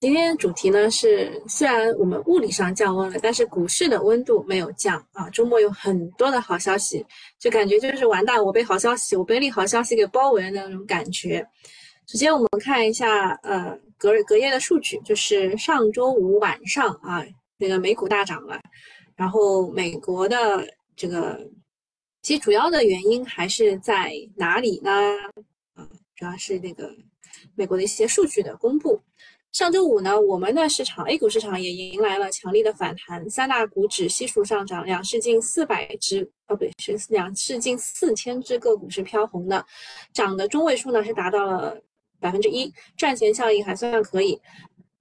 今天主题呢是，虽然我们物理上降温了，但是股市的温度没有降啊。周末有很多的好消息，就感觉就是完蛋，我被好消息，我被利好消息给包围的那种感觉。首先我们看一下，呃，隔隔夜的数据，就是上周五晚上啊，那个美股大涨了，然后美国的这个，其主要的原因还是在哪里呢？啊，主要是那个。美国的一些数据的公布，上周五呢，我们的市场 A 股市场也迎来了强力的反弹，三大股指悉数上涨，两市近四百只，哦不对，是两市近四千只个股是飘红的，涨的中位数呢是达到了百分之一，赚钱效应还算可以。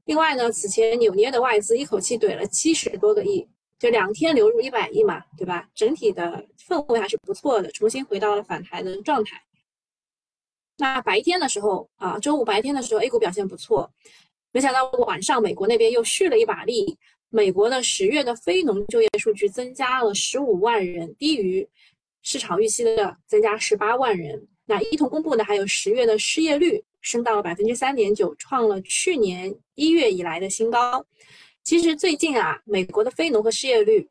另外呢，此前扭捏的外资一口气怼了七十多个亿，就两天流入一百亿嘛，对吧？整体的氛围还是不错的，重新回到了反弹的状态。那白天的时候啊，周五白天的时候，A 股表现不错，没想到晚上美国那边又续了一把力。美国的十月的非农就业数据增加了十五万人，低于市场预期的增加十八万人。那一同公布的还有十月的失业率升到了百分之三点九，创了去年一月以来的新高。其实最近啊，美国的非农和失业率。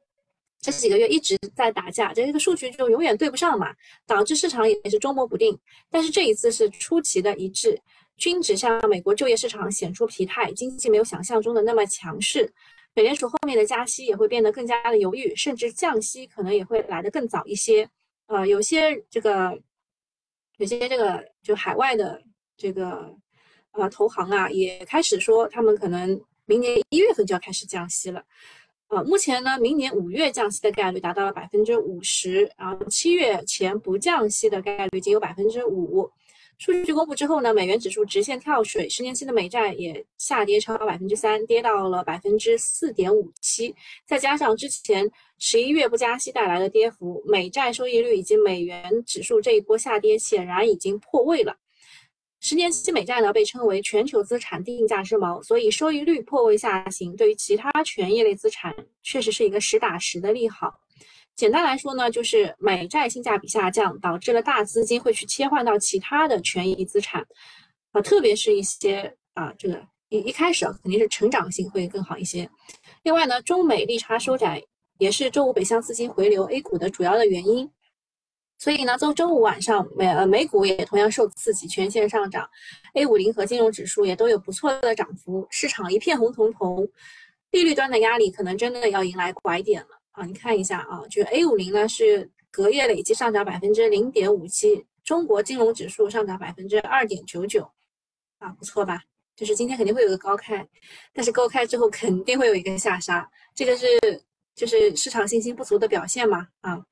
这几个月一直在打架，这个数据就永远对不上嘛，导致市场也是捉摸不定。但是这一次是出奇的一致，均指向美国就业市场显出疲态，经济没有想象中的那么强势。美联储后面的加息也会变得更加的犹豫，甚至降息可能也会来得更早一些。呃，有些这个，有些这个就海外的这个呃投行啊，也开始说他们可能明年一月份就要开始降息了。呃，目前呢，明年五月降息的概率达到了百分之五十，然后七月前不降息的概率仅有百分之五。数据公布之后呢，美元指数直线跳水，十年期的美债也下跌超百分之三，跌到了百分之四点五七。再加上之前十一月不加息带来的跌幅，美债收益率以及美元指数这一波下跌显然已经破位了。十年期美债呢，被称为全球资产定价之锚，所以收益率破位下行，对于其他权益类资产确实是一个实打实的利好。简单来说呢，就是美债性价比下降，导致了大资金会去切换到其他的权益资产，啊，特别是一些啊，这个一一开始啊，肯定是成长性会更好一些。另外呢，中美利差收窄也是周五北向资金回流 A 股的主要的原因。所以呢，周周五晚上美呃美股也同样受刺激，全线上涨，A 五零和金融指数也都有不错的涨幅，市场一片红彤彤，利率端的压力可能真的要迎来拐点了啊！你看一下啊，就 A 五零呢是隔夜累计上涨百分之零点五七，中国金融指数上涨百分之二点九九，啊，不错吧？就是今天肯定会有个高开，但是高开之后肯定会有一个下杀，这个是就是市场信心不足的表现嘛啊？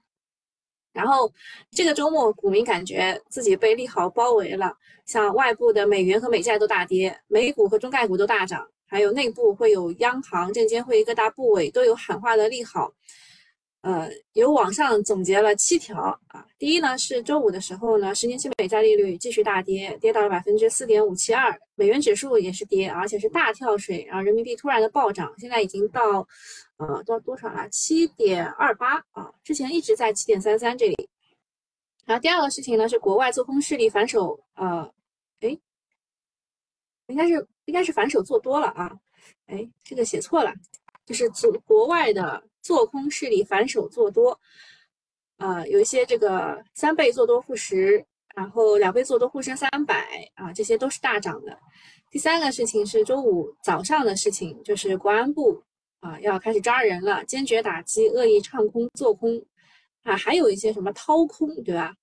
然后这个周末，股民感觉自己被利好包围了，像外部的美元和美债都大跌，美股和中概股都大涨，还有内部会有央行、证监会各大部委都有喊话的利好。呃，有网上总结了七条啊，第一呢是周五的时候呢，十年期美债利率继续大跌，跌到了百分之四点五七二，美元指数也是跌，而且是大跳水，然后人民币突然的暴涨，现在已经到呃到多少了？七点二八啊，之前一直在七点三三这里。然后第二个事情呢是国外做空势力反手，呃，应该是应该是反手做多了啊，哎，这个写错了，就是国国外的。做空势力反手做多，啊，有一些这个三倍做多沪十，然后两倍做多沪深三百啊，这些都是大涨的。第三个事情是周五早上的事情，就是国安部啊要开始抓人了，坚决打击恶意唱空做空啊，还有一些什么掏空，对吧？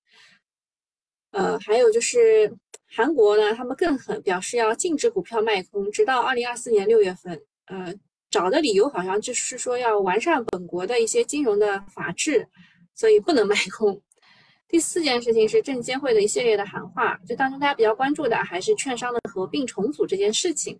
呃，还有就是韩国呢，他们更狠，表示要禁止股票卖空，直到二零二四年六月份，呃。找的理由好像就是说要完善本国的一些金融的法治，所以不能卖空。第四件事情是证监会的一系列的喊话，就当中大家比较关注的还是券商的合并重组这件事情，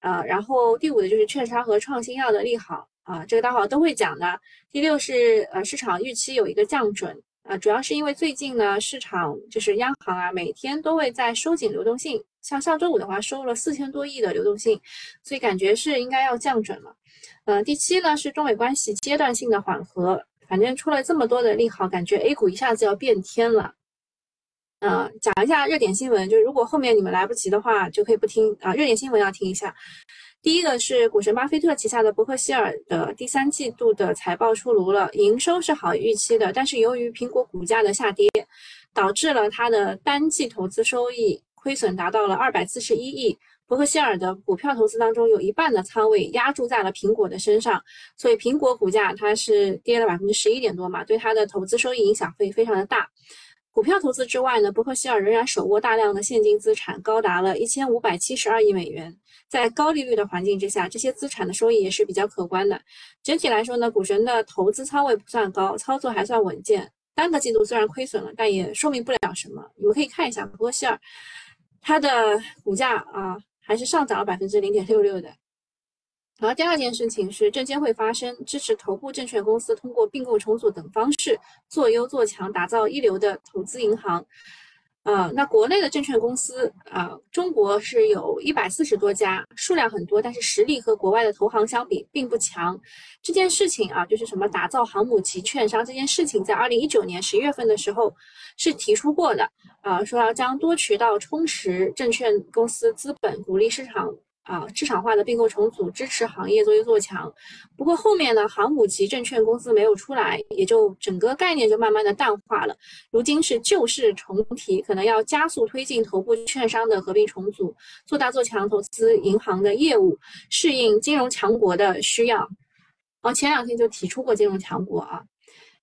啊，然后第五的就是券商和创新药的利好，啊，这个待会都会讲的。第六是呃市场预期有一个降准，啊，主要是因为最近呢市场就是央行啊每天都会在收紧流动性。像上周五的话，收了四千多亿的流动性，所以感觉是应该要降准了。嗯，第七呢是中美关系阶段性的缓和，反正出了这么多的利好，感觉 A 股一下子要变天了。呃，讲一下热点新闻，就是如果后面你们来不及的话，就可以不听啊。热点新闻要听一下。第一个是股神巴菲特旗下的伯克希尔的第三季度的财报出炉了，营收是好预期的，但是由于苹果股价的下跌，导致了它的单季投资收益亏损达到了二百四十一亿。伯克希尔的股票投资当中有一半的仓位压注在了苹果的身上，所以苹果股价它是跌了百分之十一点多嘛，对它的投资收益影响会非常的大。股票投资之外呢，伯克希尔仍然手握大量的现金资产，高达了一千五百七十二亿美元。在高利率的环境之下，这些资产的收益也是比较可观的。整体来说呢，股神的投资仓位不算高，操作还算稳健。单个季度虽然亏损了，但也说明不了什么。你们可以看一下伯克希尔，它的股价啊，还是上涨了百分之零点六六的。然后第二件事情是，证监会发声支持头部证券公司通过并购重组等方式做优做强，打造一流的投资银行。啊，那国内的证券公司啊，中国是有一百四十多家，数量很多，但是实力和国外的投行相比并不强。这件事情啊，就是什么打造航母级券商这件事情，在二零一九年十一月份的时候是提出过的啊，说要将多渠道充实证券公司资本，鼓励市场。啊，市场化的并购重组支持行业做优做强，不过后面呢，航母级证券公司没有出来，也就整个概念就慢慢的淡化了。如今是旧事重提，可能要加速推进头部券商的合并重组，做大做强投资银行的业务，适应金融强国的需要。哦，前两天就提出过金融强国啊。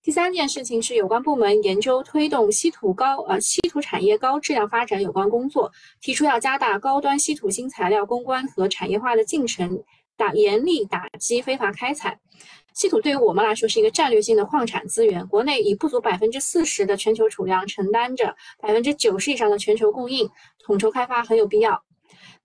第三件事情是，有关部门研究推动稀土高呃稀土产业高质量发展有关工作，提出要加大高端稀土新材料攻关和产业化的进程，打严厉打击非法开采。稀土对于我们来说是一个战略性的矿产资源，国内以不足百分之四十的全球储量，承担着百分之九十以上的全球供应，统筹开发很有必要。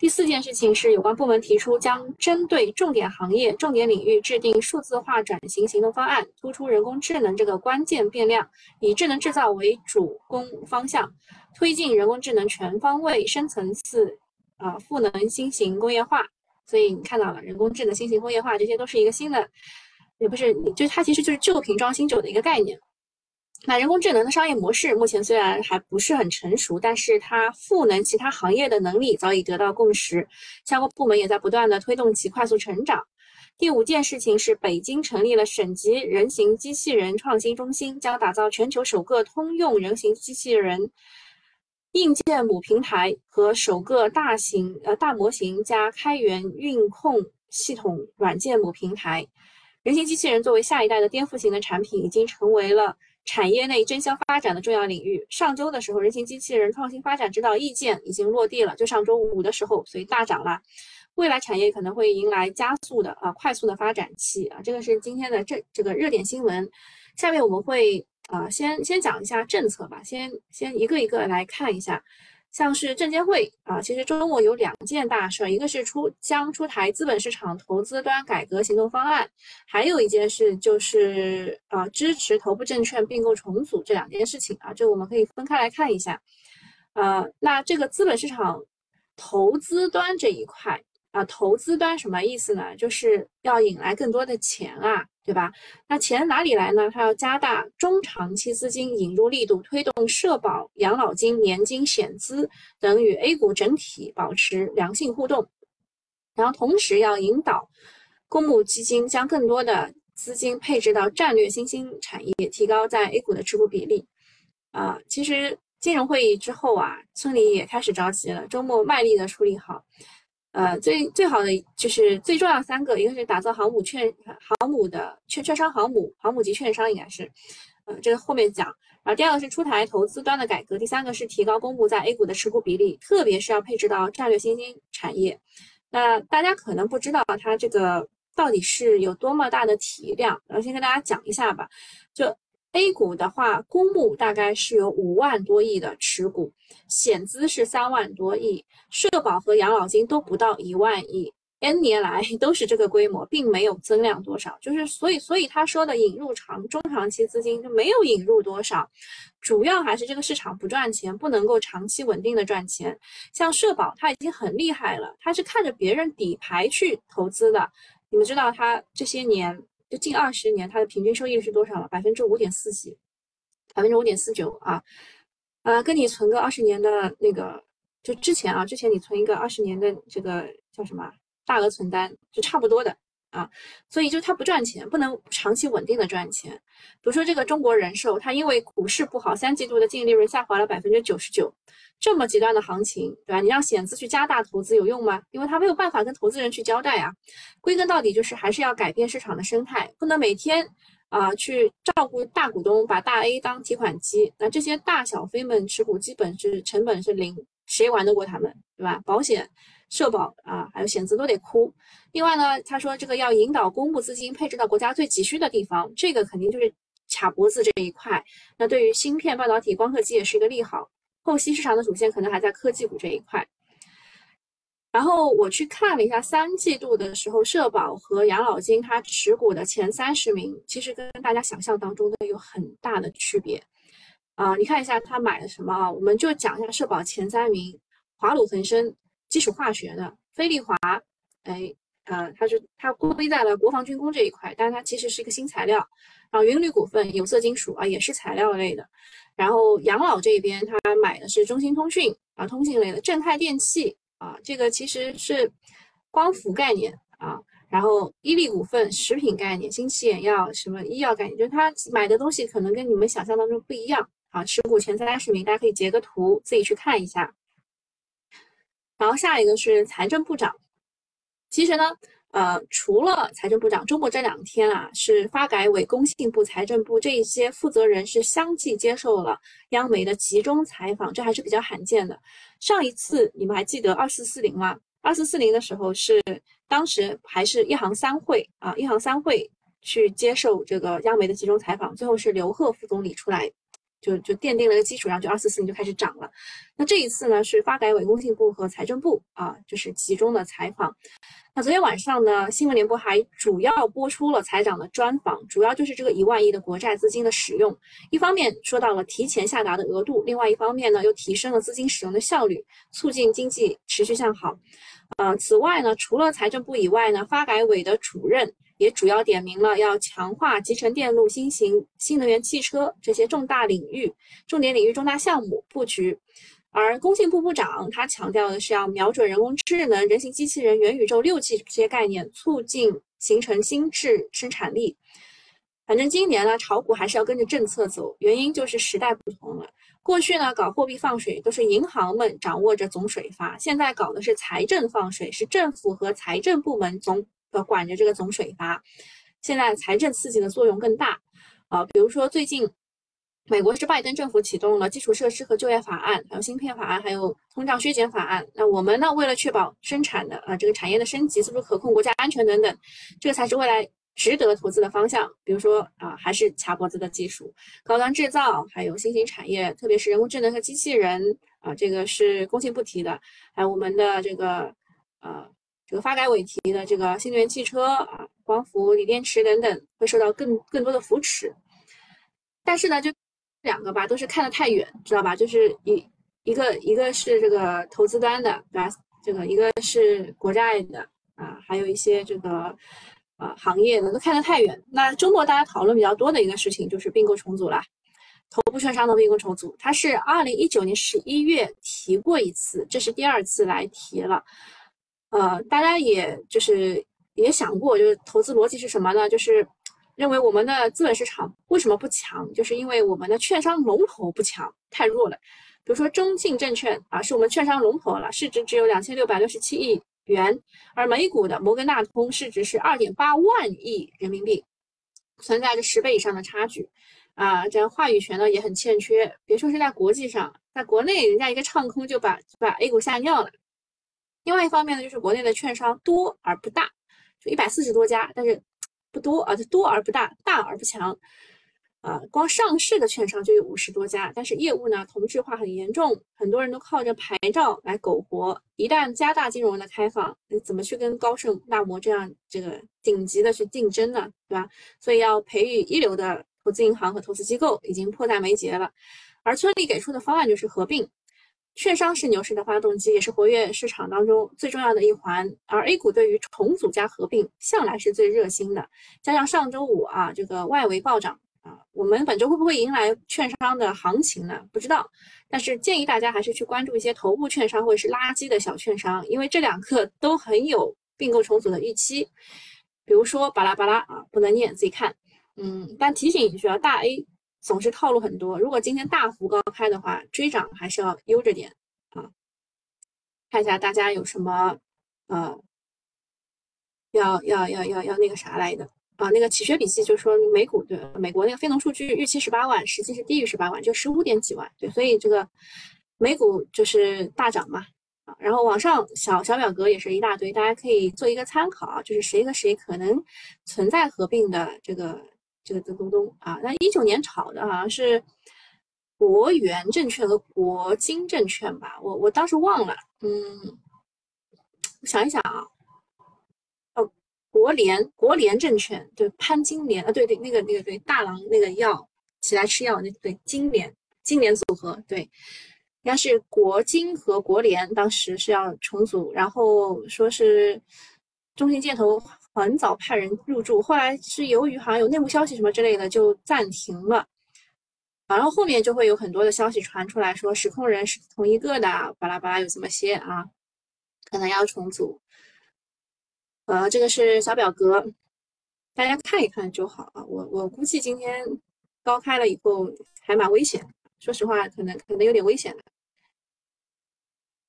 第四件事情是，有关部门提出将针对重点行业、重点领域制定数字化转型行动方案，突出人工智能这个关键变量，以智能制造为主攻方向，推进人工智能全方位、深层次、啊赋能新型工业化。所以你看到了人工智能、新型工业化，这些都是一个新的，也不是，就它其实就是旧瓶装新酒的一个概念。那人工智能的商业模式目前虽然还不是很成熟，但是它赋能其他行业的能力早已得到共识，相关部门也在不断的推动其快速成长。第五件事情是，北京成立了省级人形机器人创新中心，将打造全球首个通用人形机器人硬件母平台和首个大型呃大模型加开源运控系统软件母平台。人形机器人作为下一代的颠覆型的产品，已经成为了。产业内争相发展的重要领域。上周的时候，人形机器人创新发展指导意见已经落地了，就上周五的时候，所以大涨了。未来产业可能会迎来加速的啊快速的发展期啊，这个是今天的这这个热点新闻。下面我们会啊先先讲一下政策吧，先先一个一个来看一下。像是证监会啊，其实周末有两件大事，一个是出将出台资本市场投资端改革行动方案，还有一件事就是啊支持头部证券并购重组这两件事情啊，这我们可以分开来看一下。啊，那这个资本市场投资端这一块。啊，投资端什么意思呢？就是要引来更多的钱啊，对吧？那钱哪里来呢？它要加大中长期资金引入力度，推动社保、养老金、年金、险资等与 A 股整体保持良性互动，然后同时要引导公募基金将更多的资金配置到战略新兴产业，提高在 A 股的持股比例。啊，其实金融会议之后啊，村里也开始着急了，周末卖力的处理好。呃，最最好的就是最重要三个，一个是打造航母券航母的券券商航母航母级券商，应该是，呃，这个后面讲。然后第二个是出台投资端的改革，第三个是提高公募在 A 股的持股比例，特别是要配置到战略新兴产业。那大家可能不知道它这个到底是有多么大的体量，然后先跟大家讲一下吧，就。A 股的话，公募大概是有五万多亿的持股，险资是三万多亿，社保和养老金都不到一万亿，N 年来都是这个规模，并没有增量多少。就是所以，所以他说的引入长中长期资金就没有引入多少，主要还是这个市场不赚钱，不能够长期稳定的赚钱。像社保，它已经很厉害了，它是看着别人底牌去投资的。你们知道它这些年？就近二十年，它的平均收益率是多少了？百分之五点四几，百分之五点四九啊。啊，跟你存个二十年的那个，就之前啊，之前你存一个二十年的这个叫什么大额存单是差不多的。啊，所以就它不赚钱，不能长期稳定的赚钱。比如说这个中国人寿，它因为股市不好，三季度的净利润下滑了百分之九十九，这么极端的行情，对吧？你让险资去加大投资有用吗？因为他没有办法跟投资人去交代啊。归根到底就是还是要改变市场的生态，不能每天啊去照顾大股东，把大 A 当提款机。那这些大小非们持股基本是成本是零，谁玩得过他们，对吧？保险。社保啊，还有险资都得哭。另外呢，他说这个要引导公募资金配置到国家最急需的地方，这个肯定就是卡脖子这一块。那对于芯片、半导体、光刻机也是一个利好。后期市场的主线可能还在科技股这一块。然后我去看了一下三季度的时候，社保和养老金它持股的前三十名，其实跟大家想象当中的有很大的区别啊。你看一下他买了什么啊？我们就讲一下社保前三名：华鲁恒生。基础化学的飞利华，哎，呃，它是它归在了国防军工这一块，但是它其实是一个新材料。然后云铝股份有色金属啊，也是材料类的。然后养老这边，他买的是中兴通讯啊，通信类的。正泰电器啊，这个其实是光伏概念啊。然后伊利股份食品概念，新奇眼药什么医药概念，就是他买的东西可能跟你们想象当中不一样啊。持股前三十名，大家可以截个图自己去看一下。然后下一个是财政部长，其实呢，呃，除了财政部长，中国这两天啊，是发改委、工信部、财政部这一些负责人是相继接受了央媒的集中采访，这还是比较罕见的。上一次你们还记得二四四零吗？二四四零的时候是当时还是一行三会啊，一行三会去接受这个央媒的集中采访，最后是刘鹤副总理出来。就就奠定了一个基础，然后就二四四零就开始涨了。那这一次呢，是发改委、工信部和财政部啊，就是集中的采访。那昨天晚上呢，新闻联播还主要播出了财长的专访，主要就是这个一万亿的国债资金的使用。一方面说到了提前下达的额度，另外一方面呢，又提升了资金使用的效率，促进经济持续向好。呃，此外呢，除了财政部以外呢，发改委的主任。也主要点明了要强化集成电路、新型新能源汽车这些重大领域、重点领域、重大项目布局，而工信部部长他强调的是要瞄准人工智能、人形机器人、元宇宙、六 G 这些概念，促进形成新质生产力。反正今年呢，炒股还是要跟着政策走，原因就是时代不同了。过去呢，搞货币放水都是银行们掌握着总水阀，现在搞的是财政放水，是政府和财政部门总。管着这个总水阀，现在财政刺激的作用更大啊。比如说最近，美国是拜登政府启动了基础设施和就业法案，还有芯片法案，还有通胀削减法案。那我们呢，为了确保生产的啊这个产业的升级，是不是可控国家安全等等，这个才是未来值得投资的方向。比如说啊，还是卡脖子的技术、高端制造，还有新型产业，特别是人工智能和机器人啊，这个是工信部提的，还有我们的这个呃。这个发改委提的这个新能源汽车啊、光伏、锂电池等等，会受到更更多的扶持。但是呢，就两个吧，都是看得太远，知道吧？就是一一个一个是这个投资端的，对吧？这个一个是国债的啊，还有一些这个啊行业的都看得太远。那周末大家讨论比较多的一个事情就是并购重组了，头部券商的并购重组，它是二零一九年十一月提过一次，这是第二次来提了。呃，大家也就是也想过，就是投资逻辑是什么呢？就是认为我们的资本市场为什么不强？就是因为我们的券商龙头不强，太弱了。比如说中信证券啊，是我们券商龙头了，市值只有两千六百六十七亿元，而美股的摩根大通市值是二点八万亿人民币，存在着十倍以上的差距啊。这样话语权呢也很欠缺，别说是在国际上，在国内人家一个唱空就把把 A 股吓尿了。另外一方面呢，就是国内的券商多而不大，就一百四十多家，但是不多啊，就多而不大，大而不强，啊，光上市的券商就有五十多家，但是业务呢同质化很严重，很多人都靠着牌照来苟活。一旦加大金融的开放，你怎么去跟高盛、纳摩这样这个顶级的去竞争呢？对吧？所以要培育一流的投资银行和投资机构已经迫在眉睫了，而村里给出的方案就是合并。券商是牛市的发动机，也是活跃市场当中最重要的一环。而 A 股对于重组加合并向来是最热心的。加上上周五啊，这个外围暴涨啊，我们本周会不会迎来券商的行情呢？不知道，但是建议大家还是去关注一些头部券商或者是垃圾的小券商，因为这两个都很有并购重组的预期。比如说巴拉巴拉啊，不能念，自己看。嗯，但提醒一句啊，大 A 总是套路很多，如果今天大幅高开的话，追涨还是要悠着点啊。看一下大家有什么呃，要要要要要那个啥来的。啊，那个企学笔记就说美股对美国那个非农数据预期十八万，实际是低于十八万，就十五点几万。对，所以这个美股就是大涨嘛。啊，然后网上小小表格也是一大堆，大家可以做一个参考，就是谁和谁可能存在合并的这个这个这东东啊。那一九年炒的好像是国元证券和国金证券吧，我我当时忘了，嗯，我想一想啊。哦国联国联证券对潘金莲啊，对对，那个那个对大郎那个药起来吃药那对金联金联组合对，应该是国金和国联当时是要重组，然后说是中信建投很早派人入驻，后来是由于好像有内幕消息什么之类的就暂停了，然后后面就会有很多的消息传出来说实控人是同一个的，巴拉巴拉有这么些啊，可能要重组。呃，这个是小表格，大家看一看就好啊。我我估计今天高开了以后还蛮危险，说实话，可能可能有点危险的。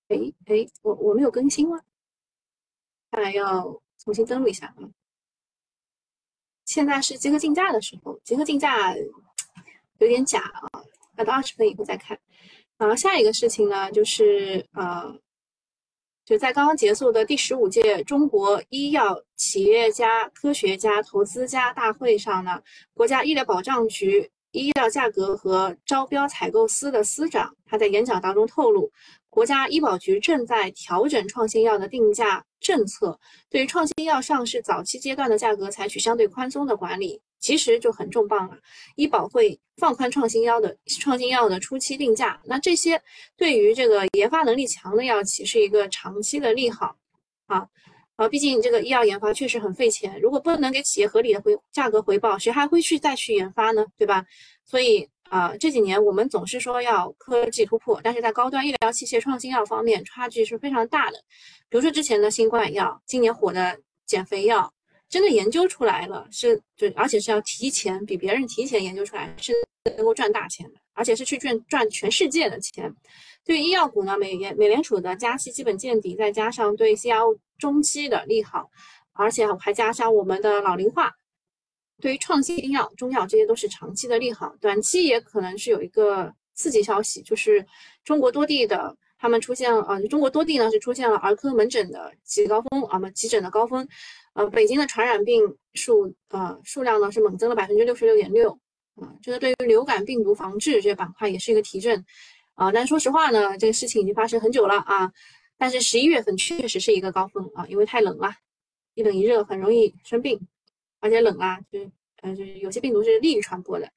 哎哎，我我没有更新吗？看来要重新登录一下啊。现在是集合竞价的时候，集合竞价有点假啊，要到二十分以后再看。然后下一个事情呢，就是呃。就在刚刚结束的第十五届中国医药企业家、科学家、投资家大会上呢，国家医疗保障局医药价格和招标采购司的司长他在演讲当中透露，国家医保局正在调整创新药的定价政策，对于创新药上市早期阶段的价格采取相对宽松的管理。其实就很重磅了，医保会放宽创新药的创新药的初期定价，那这些对于这个研发能力强的药企是一个长期的利好啊啊！毕竟这个医药研发确实很费钱，如果不能给企业合理的回价格回报，谁还会去再去研发呢？对吧？所以啊，这几年我们总是说要科技突破，但是在高端医疗器械创新药方面差距是非常大的。比如说之前的新冠药，今年火的减肥药。真的研究出来了，是就而且是要提前比别人提前研究出来，是能够赚大钱的，而且是去赚赚全世界的钱。对医药股呢，美联美联储的加息基本见底，再加上对 CRO 中期的利好，而且还加上我们的老龄化，对于创新药、中药这些都是长期的利好，短期也可能是有一个刺激消息，就是中国多地的他们出现了啊，中国多地呢是出现了儿科门诊的急高峰啊，么急诊的高峰。呃，北京的传染病数呃数量呢是猛增了百分之六十六点六，啊，这个对于流感病毒防治这些板块也是一个提振，啊，但说实话呢，这个事情已经发生很久了啊，但是十一月份确实是一个高峰啊，因为太冷了，一冷一热很容易生病，而且冷啊，就呃就是有些病毒是利于传播的。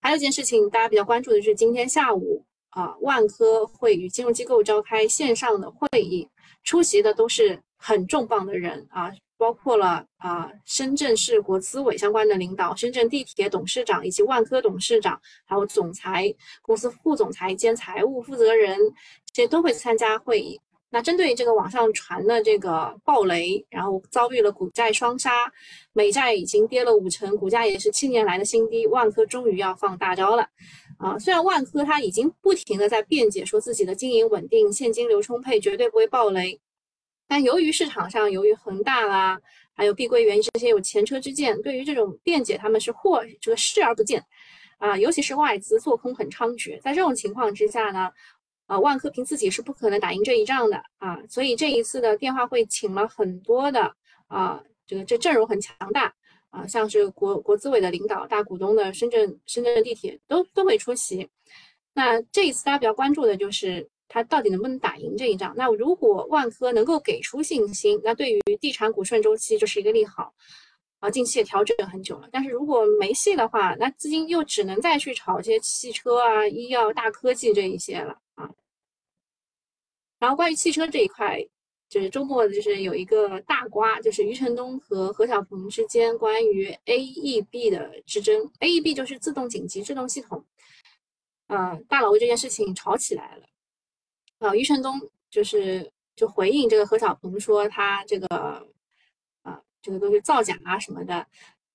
还有一件事情大家比较关注的就是今天下午啊，万科会与金融机构召开线上的会议，出席的都是很重磅的人啊。包括了啊，深圳市国资委相关的领导、深圳地铁董事长以及万科董事长，还有总裁、公司副总裁兼财务负责人，这些都会参加会议。那针对这个网上传的这个暴雷，然后遭遇了股债双杀，美债已经跌了五成，股价也是七年来的新低，万科终于要放大招了啊！虽然万科它已经不停的在辩解说自己的经营稳定、现金流充沛，绝对不会暴雷。但由于市场上，由于恒大啦，还有碧桂园这些有前车之鉴，对于这种辩解，他们是或这个视而不见，啊，尤其是外资做空很猖獗，在这种情况之下呢，呃，万科凭自己是不可能打赢这一仗的啊，所以这一次的电话会请了很多的啊，这个这阵容很强大啊，像是国国资委的领导、大股东的深圳深圳地铁都都会出席。那这一次大家比较关注的就是。它到底能不能打赢这一仗？那如果万科能够给出信心，那对于地产股顺周期就是一个利好啊。近期也调整很久了，但是如果没戏的话，那资金又只能再去炒一些汽车啊、医药、大科技这一些了啊。然后关于汽车这一块，就是周末就是有一个大瓜，就是余承东和何小鹏之间关于 AEB 的之争。AEB 就是自动紧急制动系统，呃，大佬为这件事情吵起来了。啊，余承东就是就回应这个何小鹏说他这个啊，这个都是造假啊什么的。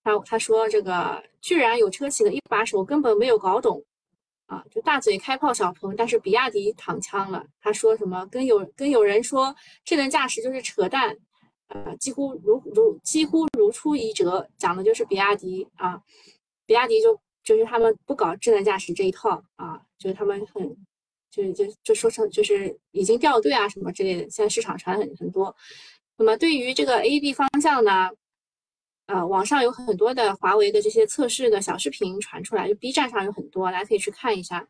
他他说这个居然有车企的一把手根本没有搞懂。啊，就大嘴开炮小鹏，但是比亚迪躺枪了。他说什么跟有跟有人说智能驾驶就是扯淡，呃，几乎如如几乎如出一辙，讲的就是比亚迪啊，比亚迪就就是他们不搞智能驾驶这一套啊，就是他们很就就就说成就是已经掉队啊什么之类的，现在市场传很很多。那么对于这个 A B 方向呢？呃，网上有很多的华为的这些测试的小视频传出来，就 B 站上有很多，大家可以去看一下。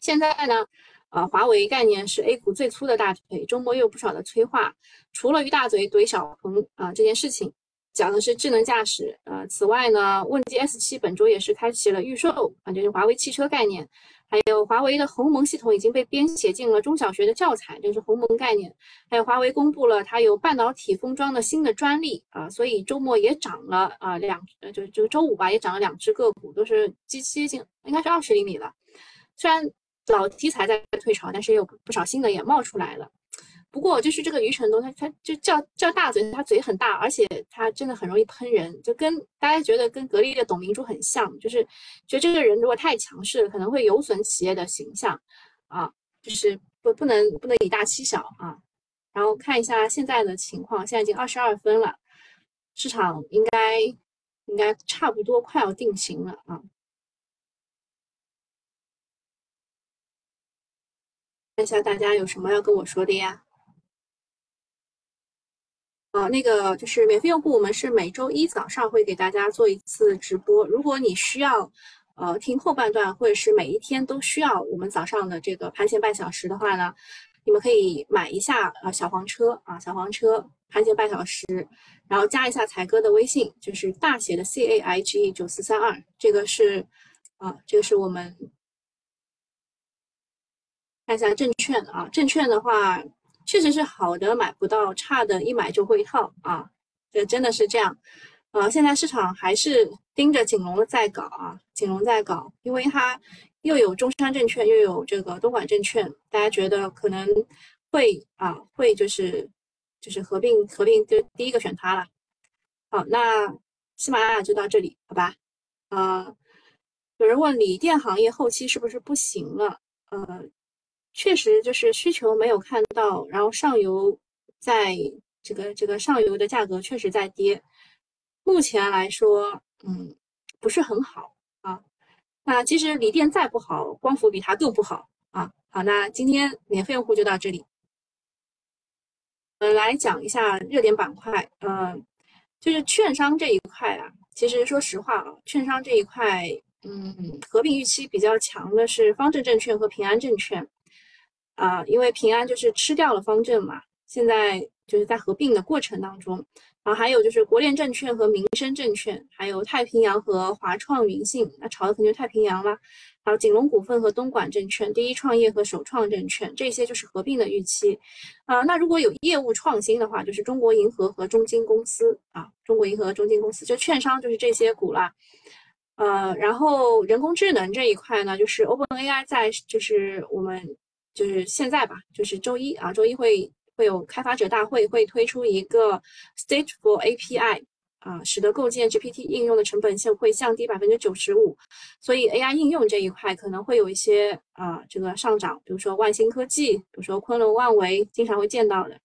现在呢，呃，华为概念是 A 股最粗的大腿，周末又有不少的催化。除了于大嘴怼小鹏啊这件事情，讲的是智能驾驶。呃，此外呢，问界 S7 本周也是开启了预售啊，就是华为汽车概念。还有华为的鸿蒙系统已经被编写进了中小学的教材，就是鸿蒙概念。还有华为公布了它有半导体封装的新的专利啊，所以周末也涨了啊两呃就就周五吧也涨了两只个股，都是接接近应该是二十厘米了。虽然老题材在退潮，但是也有不少新的也冒出来了。不过就是这个余承东，他他就叫叫大嘴，他嘴很大，而且他真的很容易喷人，就跟大家觉得跟格力的董明珠很像，就是觉得这个人如果太强势，可能会有损企业的形象啊，就是不不能不能以大欺小啊。然后看一下现在的情况，现在已经二十二分了，市场应该应该差不多快要定型了啊。看一下大家有什么要跟我说的呀？啊，那个就是免费用户，我们是每周一早上会给大家做一次直播。如果你需要，呃，听后半段，或者是每一天都需要我们早上的这个盘前半小时的话呢，你们可以买一下啊小黄车啊小黄车盘前半小时，然后加一下才哥的微信，就是大写的 C A I G 九四三二，这个是啊，这个是我们看一下证券啊，证券的话。确实是好的买不到，差的一买就会套啊，这真的是这样。呃，现在市场还是盯着锦龙在搞啊，锦龙在搞，因为它又有中山证券，又有这个东莞证券，大家觉得可能会啊，会就是就是合并合并，就第一个选它了。好，那喜马拉雅就到这里，好吧？啊，有人问锂电行业后期是不是不行了？呃。确实就是需求没有看到，然后上游在这个这个上游的价格确实在跌，目前来说，嗯，不是很好啊。那其实锂电再不好，光伏比它更不好啊。好，那今天免费用户就到这里。嗯，来讲一下热点板块，嗯，就是券商这一块啊。其实说实话啊，券商这一块，嗯，合并预期比较强的是方正证券和平安证券。啊，因为平安就是吃掉了方正嘛，现在就是在合并的过程当中，然后还有就是国联证券和民生证券，还有太平洋和华创云信，那炒的肯定是太平洋啦，还有锦龙股份和东莞证券、第一创业和首创证券，这些就是合并的预期。啊，那如果有业务创新的话，就是中国银河和中金公司啊，中国银河、中金公司就券商就是这些股啦。呃，然后人工智能这一块呢，就是 OpenAI 在就是我们。就是现在吧，就是周一啊，周一会会有开发者大会，会推出一个 Stateful API 啊，使得构建 GPT 应用的成本线会降低百分之九十五，所以 AI 应用这一块可能会有一些啊这个上涨，比如说万兴科技，比如说昆仑万维，经常会见到的。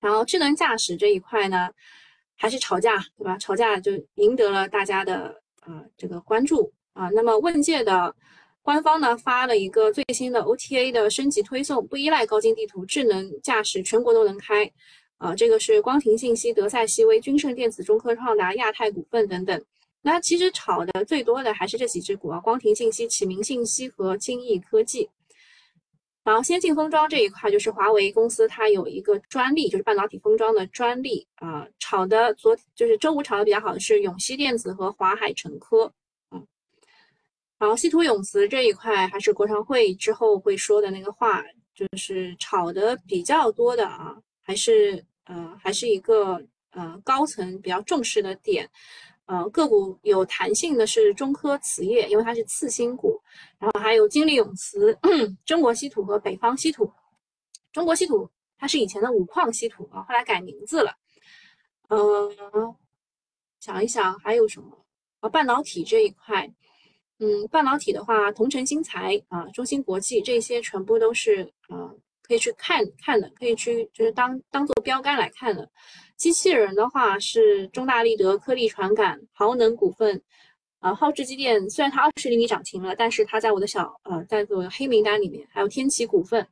然后智能驾驶这一块呢，还是吵架对吧？吵架就赢得了大家的啊这个关注啊。那么问界的。官方呢发了一个最新的 OTA 的升级推送，不依赖高精地图，智能驾驶全国都能开。啊，这个是光庭信息、德赛西威、君盛电子、中科创达、亚太股份等等。那其实炒的最多的还是这几只股啊，光庭信息、启明信息和金益科技。然后先进封装这一块，就是华为公司它有一个专利，就是半导体封装的专利啊。炒的昨就是周五炒的比较好的是永熙电子和华海成科。然后稀土永磁这一块还是国常会之后会说的那个话，就是炒的比较多的啊，还是呃还是一个呃高层比较重视的点。呃，个股有弹性的是中科磁业，因为它是次新股，然后还有金利永磁、中国稀土和北方稀土。中国稀土它是以前的五矿稀土啊，后来改名字了。呃，想一想还有什么？啊，半导体这一块，嗯，半导体的话，同城新材啊，中芯国际这些全部都是呃可以去看看的，可以去就是当当做标杆来看的。机器人的话是中大立德、科力传感、豪能股份，呃，浩智机电虽然它二十厘米涨停了，但是它在我的小呃在我黑名单里面。还有天齐股份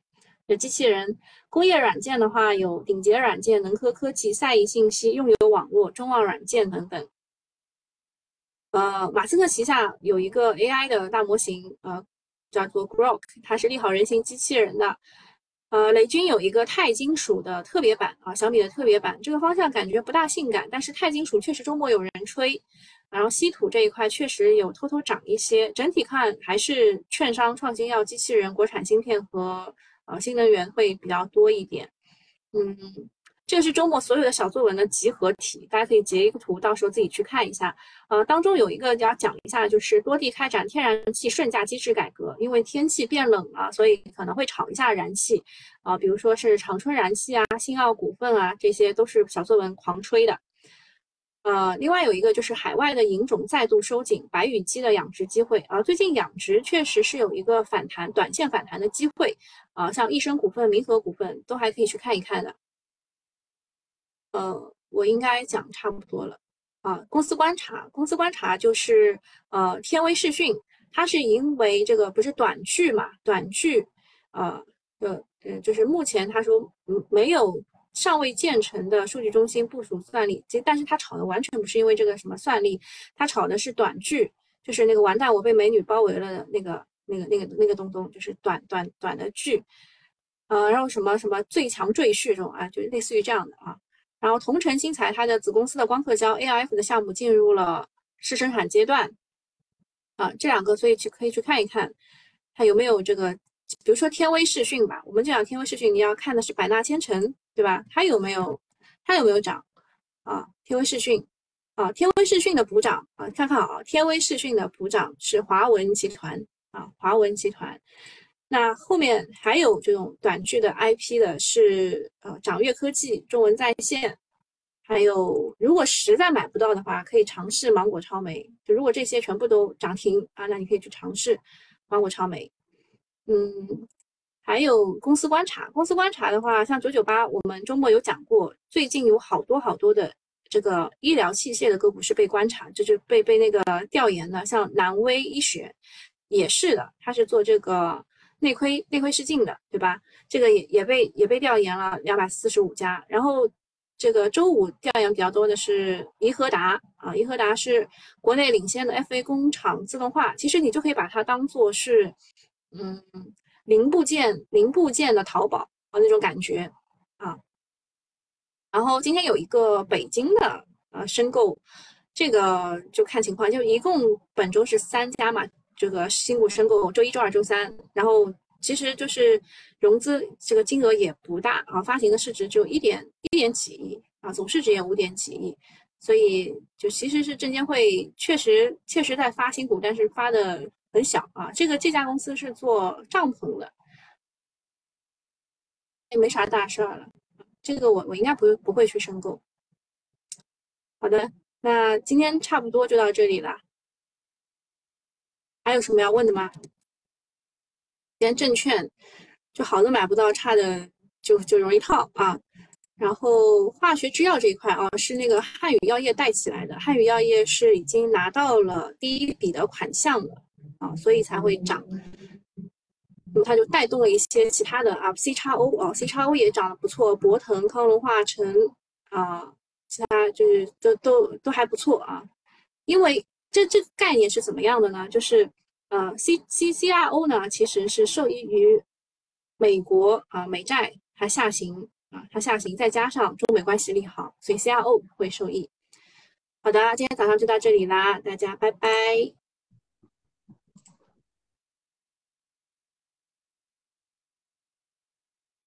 的机器人，工业软件的话有顶杰软件、能科科技、赛仪信息、用友网络、中旺软件等等。呃，马斯克旗下有一个 AI 的大模型，呃，叫做 Grok，它是利好人形机器人的。呃，雷军有一个钛金属的特别版啊，小米的特别版，这个方向感觉不大性感，但是钛金属确实周末有人吹，然后稀土这一块确实有偷偷涨一些，整体看还是券商、创新药、机器人、国产芯片和呃新能源会比较多一点，嗯。这个是周末所有的小作文的集合体，大家可以截一个图，到时候自己去看一下。呃，当中有一个要讲一下，就是多地开展天然气顺价机制改革，因为天气变冷了，所以可能会炒一下燃气。啊，比如说是长春燃气啊、新奥股份啊，这些都是小作文狂吹的。呃，另外有一个就是海外的引种再度收紧，白羽鸡的养殖机会啊，最近养殖确实是有一个反弹，短线反弹的机会。啊，像益生股份、民和股份都还可以去看一看的。呃，我应该讲差不多了啊。公司观察，公司观察就是呃，天威视讯，它是因为这个不是短剧嘛，短剧，呃，呃，呃，就是目前他说嗯没有尚未建成的数据中心部署算力，其实但是他炒的完全不是因为这个什么算力，他炒的是短剧，就是那个完蛋我被美女包围了的那个那个那个那个东东，就是短短短的剧，呃，然后什么什么最强赘婿这种啊，就类似于这样的啊。然后同城新材它的子公司的光刻胶 A I F 的项目进入了试生产阶段，啊，这两个所以去可以去看一看，它有没有这个，比如说天威视讯吧，我们讲天威视讯，你要看的是百纳千城，对吧？它有没有它有没有涨啊？天威视讯啊，天威视讯的补涨啊，看看啊，天威视讯的补涨是华文集团啊，华文集团。那后面还有这种短剧的 IP 的是呃掌阅科技、中文在线，还有如果实在买不到的话，可以尝试芒果超媒。就如果这些全部都涨停啊，那你可以去尝试芒果超媒。嗯，还有公司观察，公司观察的话，像九九八，我们周末有讲过，最近有好多好多的这个医疗器械的个股是被观察，就是被被那个调研的，像南威医学也是的，它是做这个。内窥内窥视镜的，对吧？这个也也被也被调研了两百四十五家。然后这个周五调研比较多的是怡和达啊，怡和达是国内领先的 FA 工厂自动化。其实你就可以把它当做是，嗯，零部件零部件的淘宝啊那种感觉啊。然后今天有一个北京的呃申购，这个就看情况，就一共本周是三家嘛。这个新股申购，周一、周二、周三，然后其实就是融资这个金额也不大啊，发行的市值只有一点一点几亿啊，总市值也五点几亿，所以就其实是证监会确实确实在发新股，但是发的很小啊。这个这家公司是做帐篷的，也没啥大事儿了。这个我我应该不不会去申购。好的，那今天差不多就到这里了。还有什么要问的吗？今天证券就好的买不到，差的就就容易套啊。然后化学制药这一块啊，是那个汉语药业带起来的。汉语药业是已经拿到了第一笔的款项了啊，所以才会涨。那么它就带动了一些其他的啊，C 叉 O 啊，C 叉 O 也涨得不错，博腾、康龙化成啊，其他就是都都都还不错啊，因为。这这个概念是怎么样的呢？就是呃，C C C R O 呢，其实是受益于美国啊美债它下行啊它下行，再加上中美关系利好，所以 C R O 会受益。好的，今天早上就到这里啦，大家拜拜。